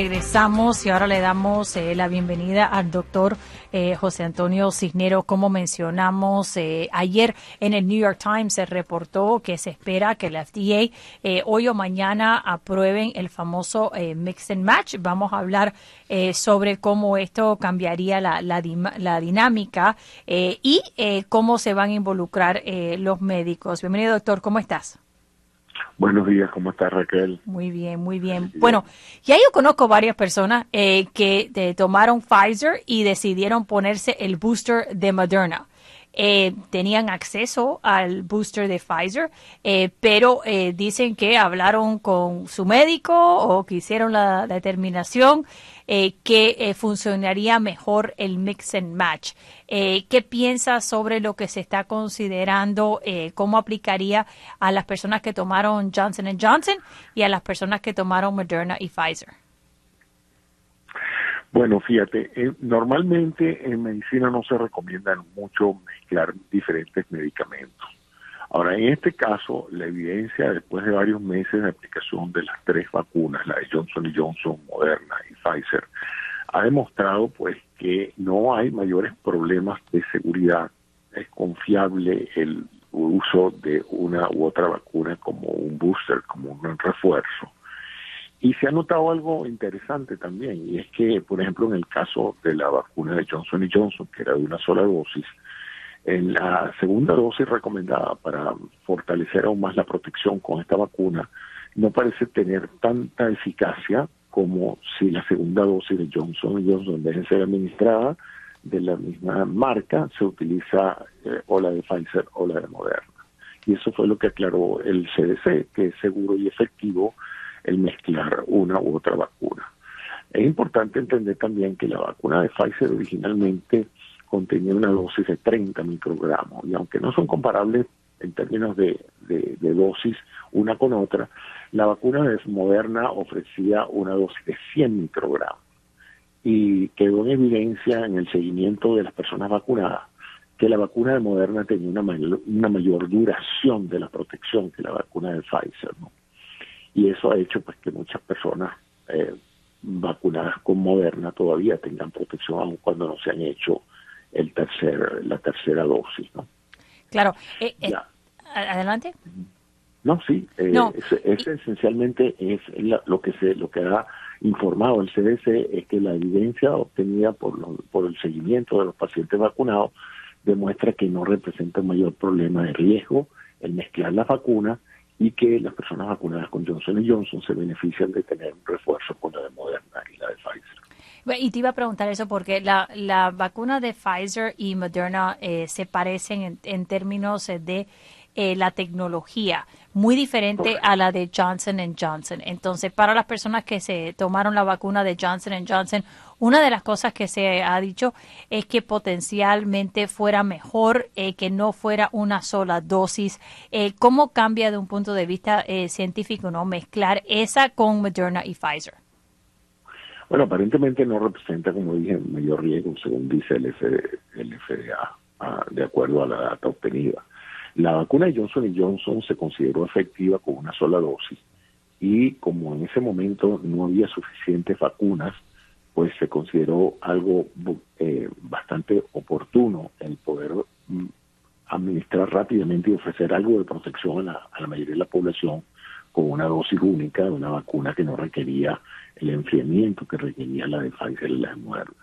Regresamos y ahora le damos eh, la bienvenida al doctor eh, José Antonio Cisnero. Como mencionamos eh, ayer en el New York Times, se reportó que se espera que la FDA hoy o mañana aprueben el famoso Mix and Match. Vamos a hablar sobre cómo esto cambiaría la, la, la dinámica y cómo se van a involucrar los médicos. Bienvenido, doctor. ¿Cómo estás? Buenos días, ¿cómo estás Raquel? Muy bien, muy bien. Bueno, ya yo conozco varias personas eh, que eh, tomaron Pfizer y decidieron ponerse el booster de Moderna. Eh, tenían acceso al booster de Pfizer, eh, pero eh, dicen que hablaron con su médico o que hicieron la, determinación que funcionaría mejor el mix and match. ¿Qué piensas sobre lo que se está considerando? ¿Cómo aplicaría a las personas que tomaron Johnson Johnson y a las personas que tomaron Moderna y Pfizer? Bueno, fíjate, eh, normalmente en medicina no se recomienda mucho mezclar diferentes medicamentos. Ahora, en este caso, la evidencia después de varios meses de aplicación de las tres vacunas, la de Johnson Johnson, Moderna y Pfizer, ha demostrado pues que no hay mayores problemas de seguridad. Es confiable el uso de una u otra vacuna como un booster, como un refuerzo. Y se ha notado algo interesante también, y es que, por ejemplo, en el caso de la vacuna de Johnson Johnson, que era de una sola dosis, en la segunda dosis recomendada para fortalecer aún más la protección con esta vacuna, no parece tener tanta eficacia como si la segunda dosis de Johnson Johnson, en vez de ser administrada de la misma marca, se utiliza eh, o la de Pfizer o la de Moderna. Y eso fue lo que aclaró el CDC, que es seguro y efectivo el mezclar una u otra vacuna. Es importante entender también que la vacuna de Pfizer originalmente contenía una dosis de 30 microgramos y aunque no son comparables en términos de, dosis una con otra, la vacuna de Moderna ofrecía una dosis de 100 microgramos y quedó en evidencia en el seguimiento de las personas vacunadas que la vacuna de Moderna tenía una mayor, una mayor duración de la protección que la vacuna de Pfizer. Y eso ha hecho pues que muchas personas eh, vacunadas con Moderna todavía tengan protección aun cuando no se han hecho el tercer la tercera dosis no claro. Eh, eh, adelante. No sí Es, esencialmente es lo que se lo que ha informado el CDC es que la evidencia obtenida por por el seguimiento de los pacientes vacunados demuestra que no representa mayor problema de riesgo el mezclar las vacunas y que las personas vacunadas con Johnson Johnson se benefician de tener un refuerzo con la de Moderna y la de Pfizer. Y te iba a preguntar eso porque la, la vacuna de Pfizer y Moderna eh, se parecen en, términos de eh, la tecnología, muy diferente a la de Johnson Johnson. Entonces, para las personas que se tomaron la vacuna de Johnson Johnson, una de las cosas que se ha dicho es que potencialmente fuera mejor eh, que no fuera una sola dosis. Eh, ¿Cómo cambia de un punto de vista eh, científico no mezclar esa con Moderna y Pfizer? Bueno, aparentemente no representa, como dije, mayor riesgo, según dice el, FDA, de acuerdo a la data obtenida. La vacuna de Johnson Johnson se consideró efectiva con una sola dosis y como en ese momento no había suficientes vacunas, pues se consideró algo eh, bastante oportuno el poder mm, administrar rápidamente y ofrecer algo de protección a la, mayoría de la población con una dosis única de una vacuna que no requería el enfriamiento que requería la de Pfizer y la de Moderna.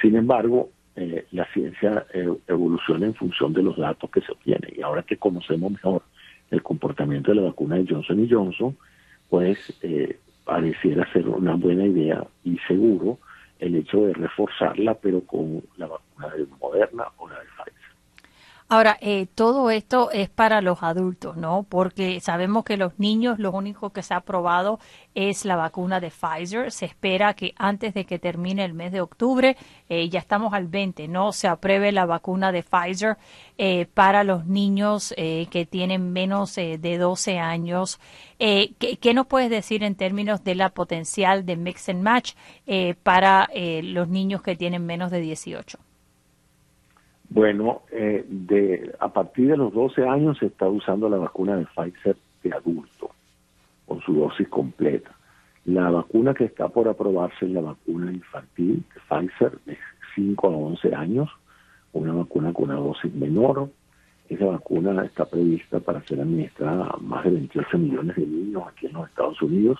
Sin embargo, eh, la ciencia eh, evoluciona en función de los datos que se obtienen y ahora que conocemos mejor el comportamiento de la vacuna de Johnson y Johnson, pues pareciera ser una buena idea y seguro el hecho de reforzarla, pero con la vacuna de Moderna o la de Pfizer. Ahora, eh, todo esto es para los adultos, ¿no? Porque sabemos que los niños lo único que se ha probado es la vacuna de Pfizer. Se espera que antes de que termine el mes de octubre, eh, ya estamos al 20, ¿no? Se apruebe la vacuna de Pfizer eh, para los niños que tienen menos de 12 años. ¿qué, ¿qué, nos puedes decir en términos de la potencial de mix and match para los niños que tienen menos de 18? Bueno, eh, de, a partir de los 12 años se está usando la vacuna de Pfizer de adulto, con su dosis completa. La vacuna que está por aprobarse es la vacuna infantil Pfizer de 5 a 11 años, una vacuna con una dosis menor. Esa vacuna está prevista para ser administrada a más de 28 millones de niños aquí en los Estados Unidos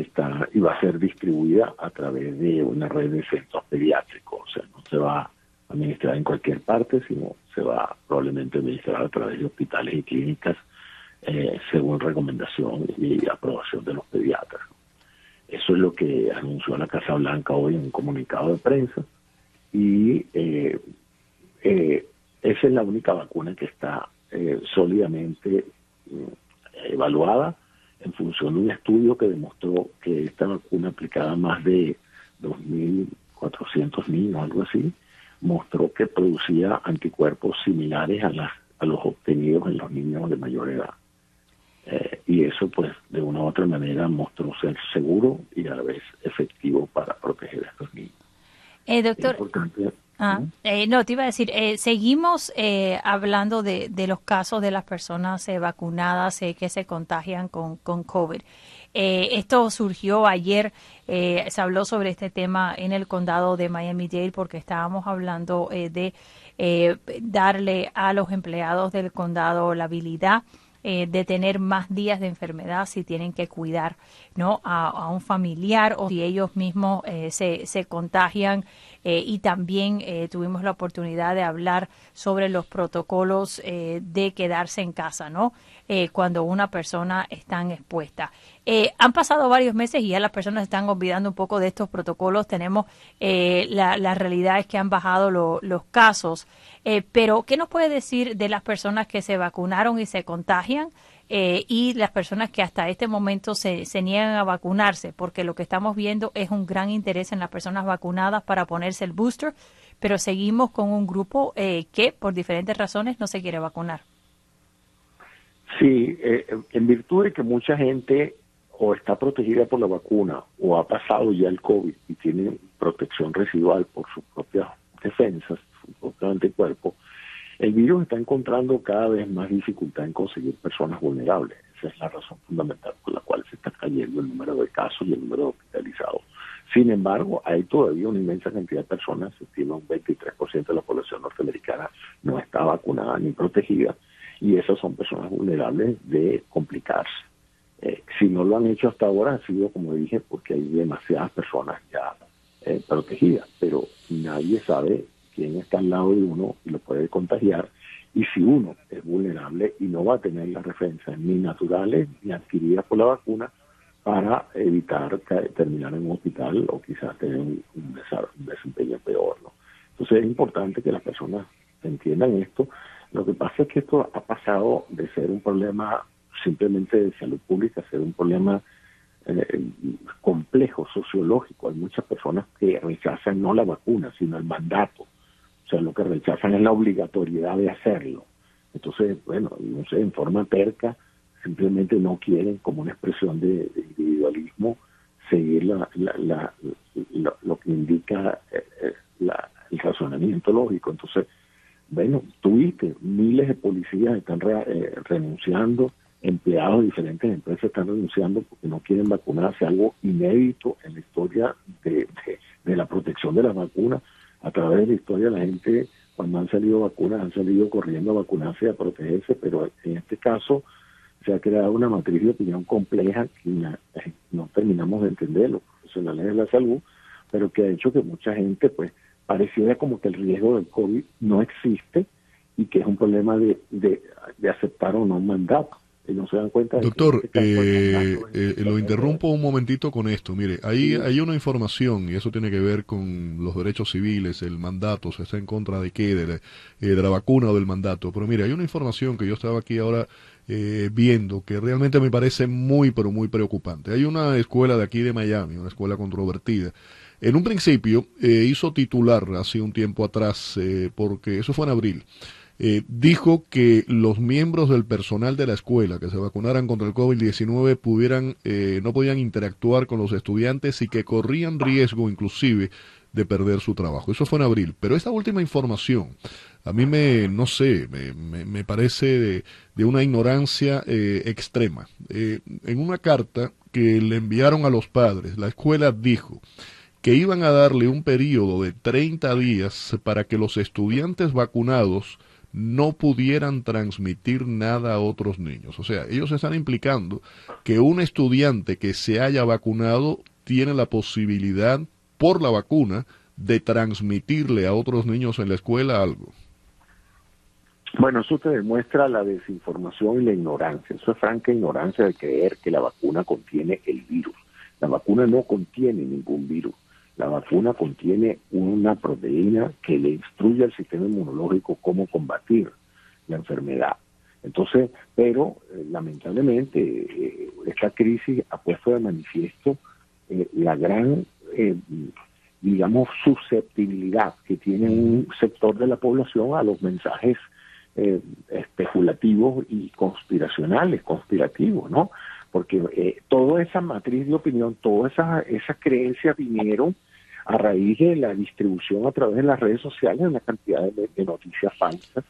está y va a ser distribuida a través de una red de centros pediátricos. O sea, no se va a administrar en cualquier parte, sino se va probablemente a administrar a través de hospitales y clínicas eh, según recomendación y aprobación de los pediatras. Eso es lo que anunció la Casa Blanca hoy en un comunicado de prensa y eh, eh, esa es la única vacuna que está eh, sólidamente mm, evaluada en función de un estudio que demostró que esta vacuna aplicada a más de 2.400 niños, algo así, mostró que producía anticuerpos similares a, las, a los obtenidos en los niños de mayor edad. Eh, y eso pues de una u otra manera mostró ser seguro y a la vez efectivo para proteger a estos niños. Eh, doctor, ah, eh, no, te iba a decir, eh, seguimos eh, hablando de, de, los casos de las personas vacunadas que se contagian con, con COVID. esto surgió ayer, se habló sobre este tema en el condado de Miami-Dade porque estábamos hablando de darle a los empleados del condado la habilidad eh, de tener más días de enfermedad si tienen que cuidar ¿no? a, un familiar o si ellos mismos eh, se, se, contagian. Eh, y también tuvimos la oportunidad de hablar sobre los protocolos de quedarse en casa, ¿no? cuando una persona está expuesta. han pasado varios meses y ya las personas están olvidando un poco de estos protocolos. Tenemos la, la, realidad es que han bajado los casos. pero, ¿qué nos puede decir de las personas que se vacunaron y se contagian? Eh, y las personas que hasta este momento se, se niegan a vacunarse, porque lo que estamos viendo es un gran interés en las personas vacunadas para ponerse el booster, pero seguimos con un grupo eh, que por diferentes razones no se quiere vacunar. Sí, eh, en virtud de que mucha gente o está protegida por la vacuna o ha pasado ya el COVID y tiene protección residual por sus propias defensas, su propio anticuerpo, el virus está encontrando cada vez más dificultad en conseguir personas vulnerables. Esa es la razón fundamental por la cual se está cayendo el número de casos y el número de hospitalizados. Sin embargo, hay todavía una inmensa cantidad de personas, se estima un 23% de la población norteamericana no está vacunada ni protegida, y esas son personas vulnerables de complicarse. Eh, si no lo han hecho hasta ahora, ha sido, como dije, porque hay demasiadas personas ya eh, protegidas, pero nadie sabe quién está al lado de uno y lo puede contagiar. Y si uno es vulnerable y no va a tener las defensas ni naturales ni adquiridas por la vacuna para evitar terminar en un hospital o quizás tener un, desempeño peor. Entonces es importante que las personas entiendan esto. Lo que pasa es que esto ha pasado de ser un problema simplemente de salud pública a ser un problema eh, complejo, sociológico. Hay muchas personas que rechazan no la vacuna, sino el mandato o sea, lo que rechazan es la obligatoriedad de hacerlo. Entonces, bueno, no sé, en forma terca, simplemente no quieren, como una expresión de, individualismo, seguir la, la, lo que indica eh, eh, el razonamiento lógico. Entonces, bueno, tuviste, miles de policías están eh, renunciando, empleados de diferentes empresas están renunciando porque no quieren vacunarse, algo inédito en la historia de, de la protección de las vacunas a través de la historia la gente cuando han salido vacunas han salido corriendo a vacunarse a protegerse, pero en este caso se ha creado una matriz de opinión compleja que no terminamos de entender los profesionales de la salud, pero que ha hecho que mucha gente pues pareciera como que el riesgo del COVID no existe y que es un problema de, de, de aceptar o no un mandato no se dan cuenta. Doctor, eh, eh, lo interrumpo un momentito con esto. Mire, hay, hay una información y eso tiene que ver con los derechos civiles, el mandato, se está en contra de qué, de la, eh, de la vacuna o del mandato. Pero mire, hay una información que yo estaba aquí ahora viendo que realmente me parece muy, pero muy preocupante. Hay una escuela de aquí de Miami, una escuela controvertida. En un principio hizo titular hace un tiempo atrás, porque eso fue en abril, eh, dijo que los miembros del personal de la escuela que se vacunaran contra el COVID-19 pudieran, eh, no podían interactuar con los estudiantes y que corrían riesgo inclusive de perder su trabajo. Eso fue en abril. Pero esta última información, a mí me, no sé, me, me, parece de, una ignorancia eh, extrema. en una carta que le enviaron a los padres, la escuela dijo que iban a darle un periodo de 30 días para que los estudiantes vacunados no pudieran transmitir nada a otros niños. O sea, ellos están implicando que un estudiante que se haya vacunado tiene la posibilidad, por la vacuna, de transmitirle a otros niños en la escuela algo. Bueno, eso te demuestra la desinformación y la ignorancia. Eso es franca ignorancia de creer que la vacuna contiene el virus. La vacuna no contiene ningún virus. La vacuna contiene una proteína que le instruye al sistema inmunológico cómo combatir la enfermedad. Entonces, pero eh, lamentablemente eh, esta crisis ha puesto de manifiesto eh, la gran, digamos, susceptibilidad que tiene un sector de la población a los mensajes especulativos y conspiracionales, conspirativos, ¿no? Porque eh, toda esa matriz de opinión, todas esas, esas creencias vinieron a raíz de la distribución a través de las redes sociales de una cantidad de, noticias falsas.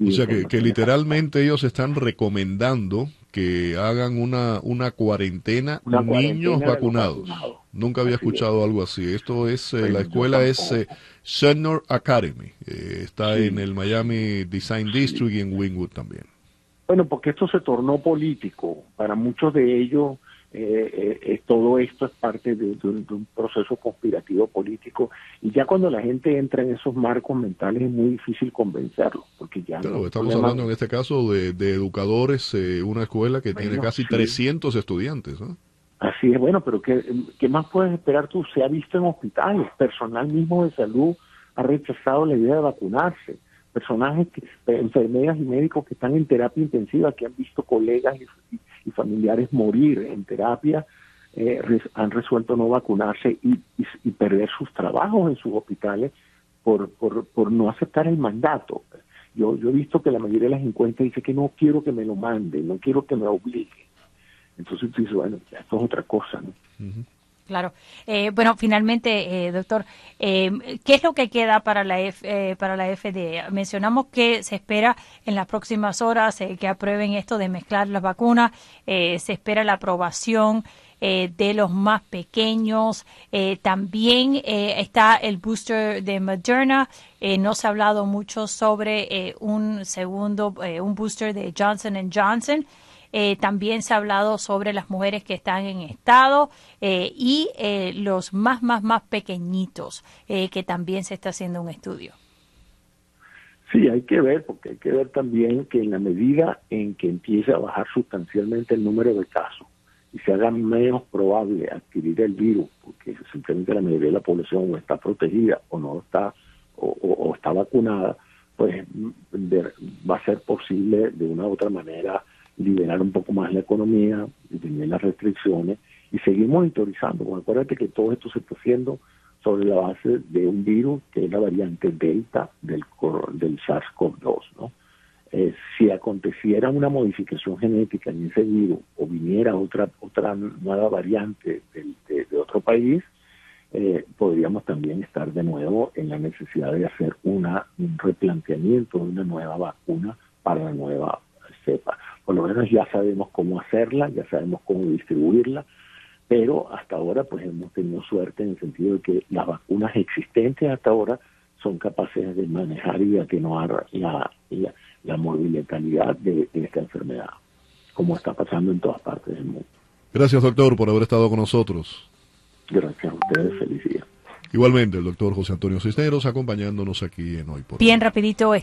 o sea, que, literalmente ellos están recomendando que hagan una, una cuarentena niños vacunados. Nunca había escuchado algo así. Esto es, eh, la escuela es eh, Academy. Eh, está en el Miami Design District y en Wingwood también. Bueno, porque esto se tornó político. Para muchos de ellos, eh, todo esto es parte de, un proceso conspirativo político. Y ya cuando la gente entra en esos marcos mentales es muy difícil convencerlos. Porque ya estamos hablando en este caso de, educadores, una escuela que tiene casi 300 estudiantes. ¿no? Así es, bueno, pero ¿qué, ¿qué, más puedes esperar tú? Se ha visto en hospitales, personal mismo de salud ha rechazado la idea de vacunarse, personajes, que, enfermeras y médicos que están en terapia intensiva, que han visto colegas y, familiares morir en terapia, eh, han resuelto no vacunarse y, y, perder sus trabajos en sus hospitales por, por, no aceptar el mandato. Yo, yo he visto que la mayoría de las encuestas dice que no quiero que me lo manden, no quiero que me obliguen. Entonces dice, bueno, esto es otra cosa, ¿no? Claro. Eh, bueno, finalmente, eh, doctor, eh, ¿qué es lo que queda para la, F, para la FDA? Mencionamos que se espera en las próximas horas que aprueben esto de mezclar las vacunas, se espera la aprobación de los más pequeños. también está el booster de Moderna. no se ha hablado mucho sobre un segundo, un booster de Johnson Johnson. Eh, también se ha hablado sobre las mujeres que están en estado eh, y eh, los más, más, más pequeñitos, que también se está haciendo un estudio. Sí, hay que ver, porque hay que ver también que en la medida en que empiece a bajar sustancialmente el número de casos y se haga menos probable adquirir el virus, porque simplemente la mayoría de la población o está protegida o no está o, está vacunada, pues va a ser posible de una u otra manera liberar un poco más la economía, disminuir las restricciones y seguir monitorizando. Bueno, acuérdate que todo esto se está haciendo sobre la base de un virus que es la variante Delta del, del SARS-CoV-2. ¿no? Eh, si aconteciera una modificación genética en ese virus o viniera otra otra nueva variante de, de, otro país, eh, podríamos también estar de nuevo en la necesidad de hacer una, un replanteamiento de una nueva vacuna para la nueva cepa por lo menos ya sabemos cómo hacerla, ya sabemos cómo distribuirla, pero hasta ahora pues hemos tenido suerte en el sentido de que las vacunas existentes hasta ahora son capaces de manejar y de atenuar la, la, la morbilidad de, de esta enfermedad, como está pasando en todas partes del mundo. Gracias, doctor, por haber estado con nosotros. Gracias a ustedes, felicidad. Igualmente, el doctor José Antonio Cisneros acompañándonos aquí en Hoy por Bien, rapidito.